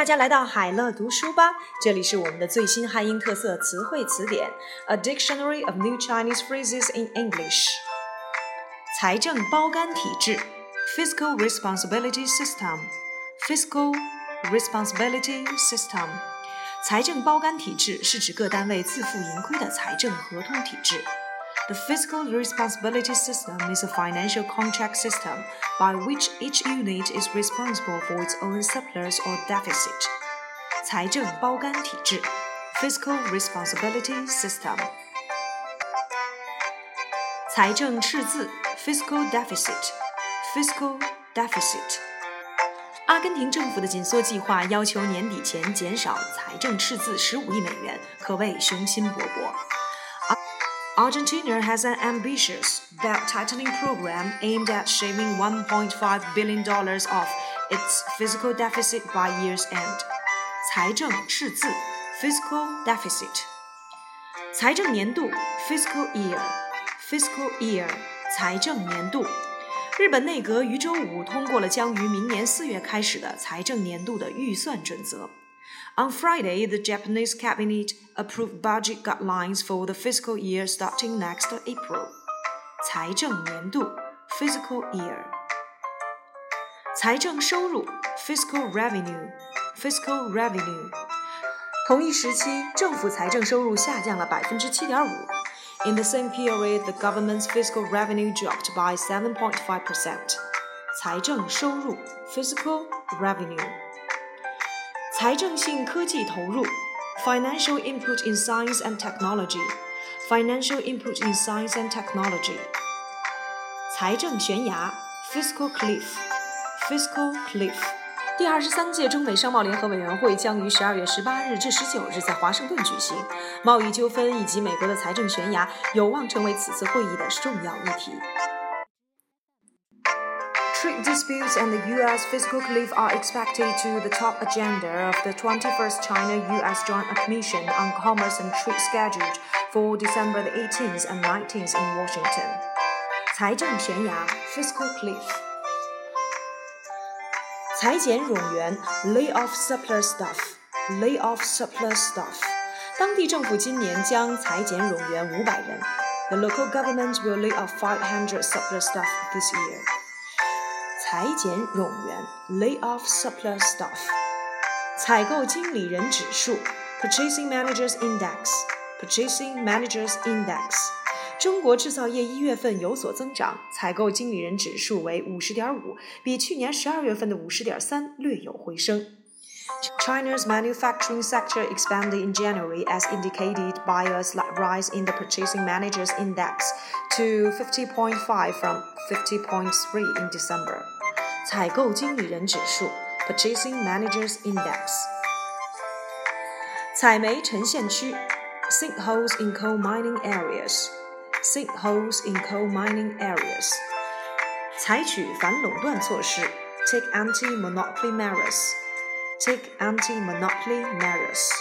大家来到海乐读书吧，这里是我们的最新汉英特色词汇词典，A Dictionary of New Chinese Phrases in English。财政包干体制，Fiscal Responsibility System，Fiscal Responsibility System。财政包干体制是指各单位自负盈亏的财政合同体制。The fiscal responsibility system is a financial contract system by which each unit is responsible for its own surplus or deficit. 财政包干体制 fiscal responsibility system. 财政赤字 fiscal deficit fiscal deficit. 阿根廷政府的紧缩计划要求年底前减少财政赤字十五亿美元，可谓雄心勃勃。 Argentina has an ambitious belt tightening program aimed at shaving $1.5 billion off its fiscal deficit by year's end. 财政赤字 fiscal deficit. 财政年度 fiscal year fiscal year 财政年度。日本内阁于周五通过了将于明年四月开始的财政年度的预算准则。 on Friday, the Japanese cabinet approved budget guidelines for the fiscal year starting next April. 财政年度 fiscal year. 财政收入 fiscal revenue fiscal revenue. 同一时期，政府财政收入下降了百分之七点五。In the same period, the government's fiscal revenue dropped by 7.5%. 财政收入 fiscal revenue. 财政性科技投入，financial input in science and technology，financial input in science and technology。财政悬崖，fiscal cliff，fiscal cliff。第二十三届中美商贸联合委员会将于十二月十八日至十九日在华盛顿举行，贸易纠纷以及美国的财政悬崖有望成为此次会议的重要议题。Trade disputes and the U.S. fiscal cliff are expected to the top agenda of the 21st China-U.S. Joint Commission on Commerce and Trade scheduled for December the 18th and 19th in Washington. 财政悬崖 fiscal cliff. 裁减冗员 lay off surplus stuff lay off surplus stuff. 当地政府今年将裁减冗员五百人。The local government will lay off 500 surplus staff this year. 裁减冗员，lay off surplus staff。采购经理人指数，Purchasing Managers Index，Purchasing Managers Index。中国制造业一月份有所增长，采购经理人指数为五十点五，比去年十二月份的五十点三略有回升。China's manufacturing sector expanded in January as indicated by a slight rise in the Purchasing Managers Index to 50.5 from 50.3 in December. 采购经理人指数 （Purchasing Managers Index）。采煤沉陷区 （Sinkholes in Coal Mining Areas）。Sinkholes in Coal Mining Areas。采取反垄断措施 （Take Anti-Monopoly Measures）。Take Anti-Monopoly Measures。